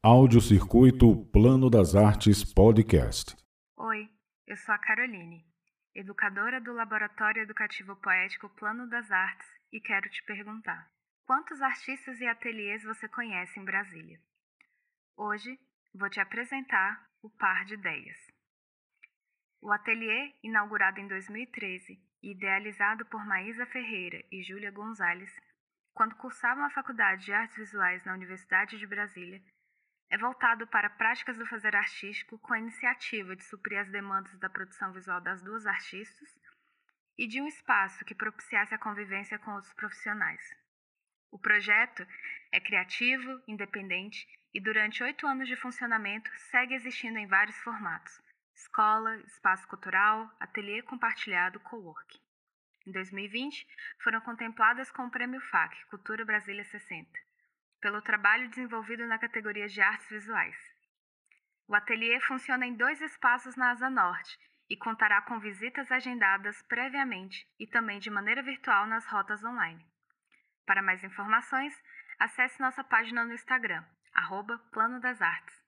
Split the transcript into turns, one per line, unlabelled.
Audiocircuito Plano das Artes Podcast.
Oi, eu sou a Caroline, educadora do Laboratório Educativo Poético Plano das Artes e quero te perguntar: quantos artistas e ateliês você conhece em Brasília? Hoje vou te apresentar o Par de Ideias. O ateliê, inaugurado em 2013 e idealizado por Maísa Ferreira e Júlia Gonzalez, quando cursavam a Faculdade de Artes Visuais na Universidade de Brasília, é voltado para práticas do fazer artístico com a iniciativa de suprir as demandas da produção visual das duas artistas e de um espaço que propiciasse a convivência com outros profissionais. O projeto é criativo, independente e, durante oito anos de funcionamento, segue existindo em vários formatos: escola, espaço cultural, ateliê compartilhado, coworking. Em 2020, foram contempladas com o Prêmio FAC Cultura Brasília 60 pelo trabalho desenvolvido na categoria de artes visuais. O ateliê funciona em dois espaços na Asa Norte e contará com visitas agendadas previamente e também de maneira virtual nas rotas online. Para mais informações, acesse nossa página no Instagram, arroba Plano das Artes.